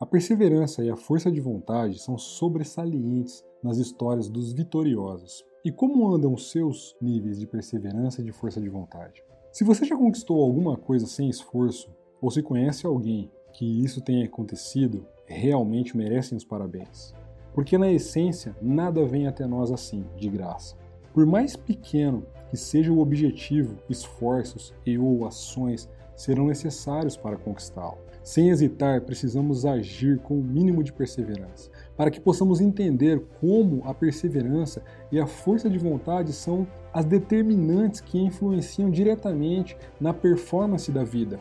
A perseverança e a força de vontade são sobressalientes nas histórias dos vitoriosos. E como andam os seus níveis de perseverança e de força de vontade? Se você já conquistou alguma coisa sem esforço, ou se conhece alguém que isso tenha acontecido, realmente merecem os parabéns. Porque na essência, nada vem até nós assim, de graça. Por mais pequeno que seja o objetivo, esforços e ou ações serão necessários para conquistá-lo. Sem hesitar, precisamos agir com o mínimo de perseverança, para que possamos entender como a perseverança e a força de vontade são as determinantes que influenciam diretamente na performance da vida.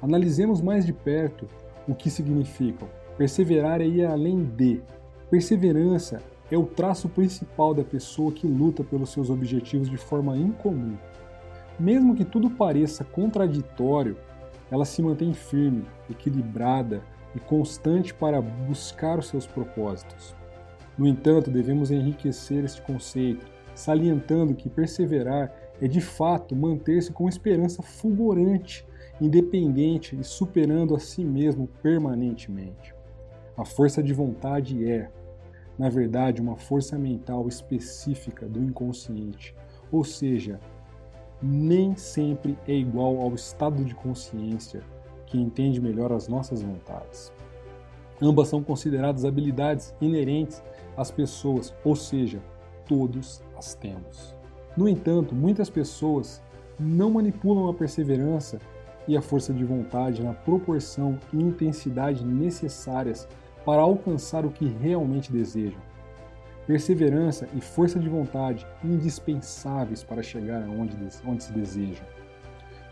Analisemos mais de perto o que significam. Perseverar é ir além de. Perseverança é o traço principal da pessoa que luta pelos seus objetivos de forma incomum. Mesmo que tudo pareça contraditório, ela se mantém firme, equilibrada e constante para buscar os seus propósitos. No entanto, devemos enriquecer este conceito, salientando que perseverar é de fato manter-se com esperança fulgurante, independente e superando a si mesmo permanentemente. A força de vontade é, na verdade, uma força mental específica do inconsciente, ou seja, nem sempre é igual ao estado de consciência que entende melhor as nossas vontades. Ambas são consideradas habilidades inerentes às pessoas, ou seja, todos as temos. No entanto, muitas pessoas não manipulam a perseverança e a força de vontade na proporção e intensidade necessárias para alcançar o que realmente desejam perseverança e força de vontade indispensáveis para chegar aonde onde se deseja.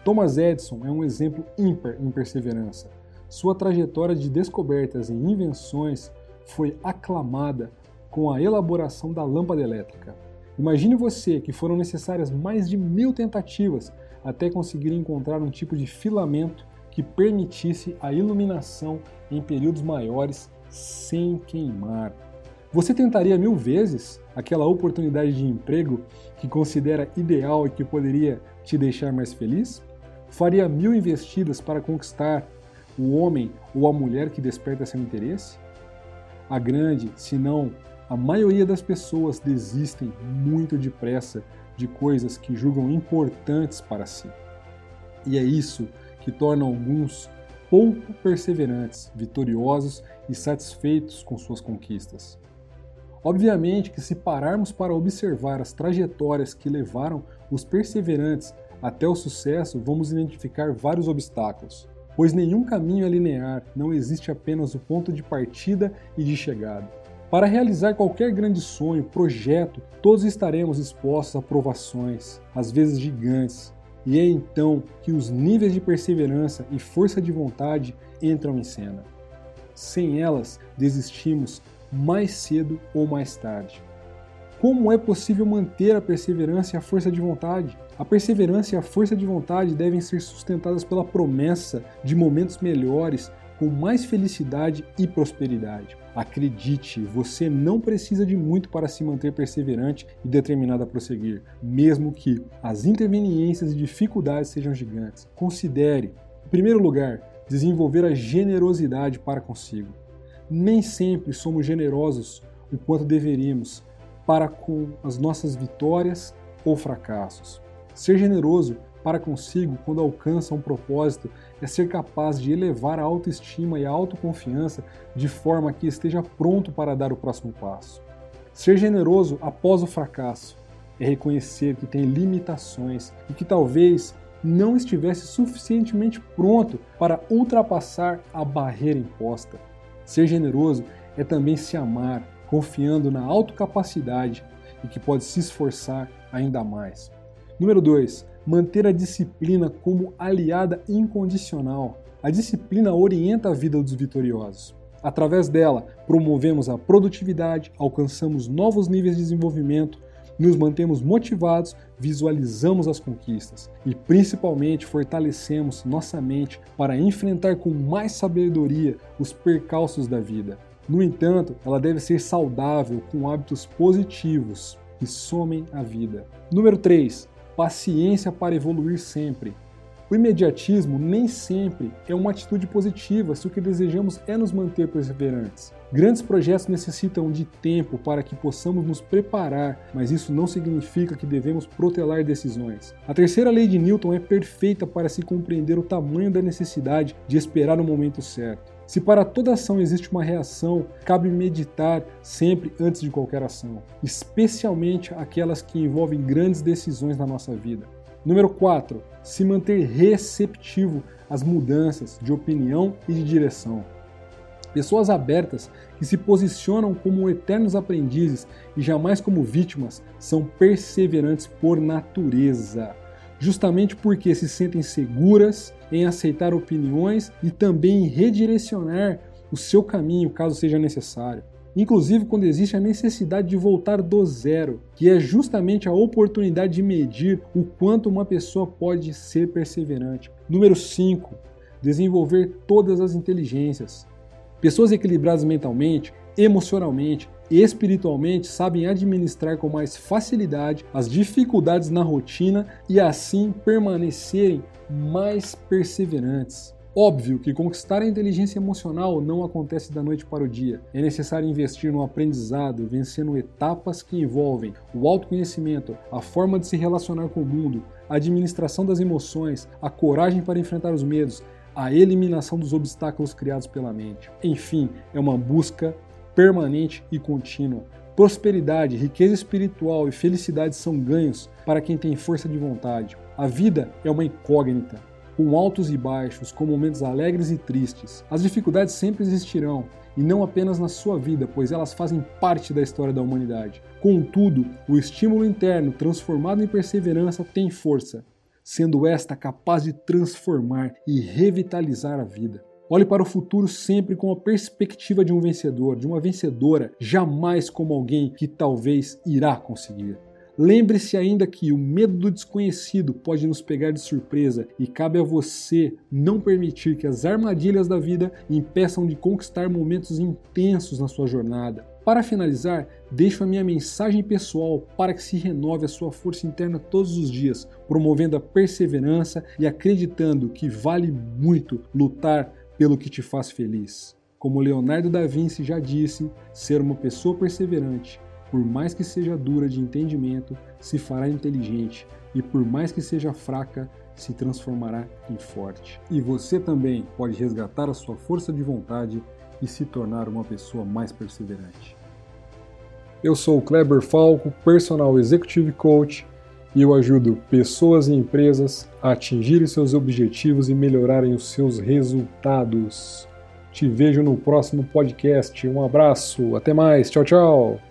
Thomas Edison é um exemplo ímpar em perseverança. Sua trajetória de descobertas e invenções foi aclamada com a elaboração da lâmpada elétrica. Imagine você que foram necessárias mais de mil tentativas até conseguir encontrar um tipo de filamento que permitisse a iluminação em períodos maiores sem queimar. Você tentaria mil vezes aquela oportunidade de emprego que considera ideal e que poderia te deixar mais feliz? Faria mil investidas para conquistar o homem ou a mulher que desperta seu interesse? A grande, se não a maioria das pessoas desistem muito depressa de coisas que julgam importantes para si. E é isso que torna alguns pouco perseverantes, vitoriosos e satisfeitos com suas conquistas. Obviamente que se pararmos para observar as trajetórias que levaram os perseverantes até o sucesso, vamos identificar vários obstáculos, pois nenhum caminho é linear, não existe apenas o ponto de partida e de chegada. Para realizar qualquer grande sonho, projeto, todos estaremos expostos a provações, às vezes gigantes, e é então que os níveis de perseverança e força de vontade entram em cena. Sem elas, desistimos mais cedo ou mais tarde. Como é possível manter a perseverança e a força de vontade? A perseverança e a força de vontade devem ser sustentadas pela promessa de momentos melhores, com mais felicidade e prosperidade. Acredite, você não precisa de muito para se manter perseverante e determinado a prosseguir, mesmo que as interveniências e dificuldades sejam gigantes. Considere, em primeiro lugar, desenvolver a generosidade para consigo nem sempre somos generosos o quanto deveríamos para com as nossas vitórias ou fracassos. Ser generoso para consigo quando alcança um propósito é ser capaz de elevar a autoestima e a autoconfiança de forma que esteja pronto para dar o próximo passo. Ser generoso após o fracasso é reconhecer que tem limitações e que talvez não estivesse suficientemente pronto para ultrapassar a barreira imposta. Ser generoso é também se amar, confiando na autocapacidade e que pode se esforçar ainda mais. Número 2. Manter a disciplina como aliada incondicional. A disciplina orienta a vida dos vitoriosos. Através dela, promovemos a produtividade, alcançamos novos níveis de desenvolvimento, nos mantemos motivados, visualizamos as conquistas e principalmente fortalecemos nossa mente para enfrentar com mais sabedoria os percalços da vida. No entanto, ela deve ser saudável com hábitos positivos que somem a vida. Número 3. Paciência para evoluir sempre. O imediatismo nem sempre é uma atitude positiva se o que desejamos é nos manter perseverantes. Grandes projetos necessitam de tempo para que possamos nos preparar, mas isso não significa que devemos protelar decisões. A terceira lei de Newton é perfeita para se compreender o tamanho da necessidade de esperar o momento certo. Se para toda ação existe uma reação, cabe meditar sempre antes de qualquer ação, especialmente aquelas que envolvem grandes decisões na nossa vida. Número 4. Se manter receptivo às mudanças de opinião e de direção. Pessoas abertas que se posicionam como eternos aprendizes e jamais como vítimas são perseverantes por natureza, justamente porque se sentem seguras em aceitar opiniões e também em redirecionar o seu caminho caso seja necessário inclusive quando existe a necessidade de voltar do zero, que é justamente a oportunidade de medir o quanto uma pessoa pode ser perseverante. Número 5. Desenvolver todas as inteligências. Pessoas equilibradas mentalmente, emocionalmente e espiritualmente sabem administrar com mais facilidade as dificuldades na rotina e assim permanecerem mais perseverantes. Óbvio que conquistar a inteligência emocional não acontece da noite para o dia. É necessário investir no aprendizado, vencendo etapas que envolvem o autoconhecimento, a forma de se relacionar com o mundo, a administração das emoções, a coragem para enfrentar os medos, a eliminação dos obstáculos criados pela mente. Enfim, é uma busca permanente e contínua. Prosperidade, riqueza espiritual e felicidade são ganhos para quem tem força de vontade. A vida é uma incógnita com altos e baixos, com momentos alegres e tristes. As dificuldades sempre existirão, e não apenas na sua vida, pois elas fazem parte da história da humanidade. Contudo, o estímulo interno, transformado em perseverança, tem força, sendo esta capaz de transformar e revitalizar a vida. Olhe para o futuro sempre com a perspectiva de um vencedor, de uma vencedora, jamais como alguém que talvez irá conseguir. Lembre-se ainda que o medo do desconhecido pode nos pegar de surpresa e cabe a você não permitir que as armadilhas da vida impeçam de conquistar momentos intensos na sua jornada. Para finalizar, deixo a minha mensagem pessoal para que se renove a sua força interna todos os dias, promovendo a perseverança e acreditando que vale muito lutar pelo que te faz feliz. Como Leonardo da Vinci já disse, ser uma pessoa perseverante por mais que seja dura de entendimento, se fará inteligente, e por mais que seja fraca, se transformará em forte. E você também pode resgatar a sua força de vontade e se tornar uma pessoa mais perseverante. Eu sou o Kleber Falco, personal executive coach, e eu ajudo pessoas e empresas a atingirem seus objetivos e melhorarem os seus resultados. Te vejo no próximo podcast. Um abraço, até mais, tchau, tchau.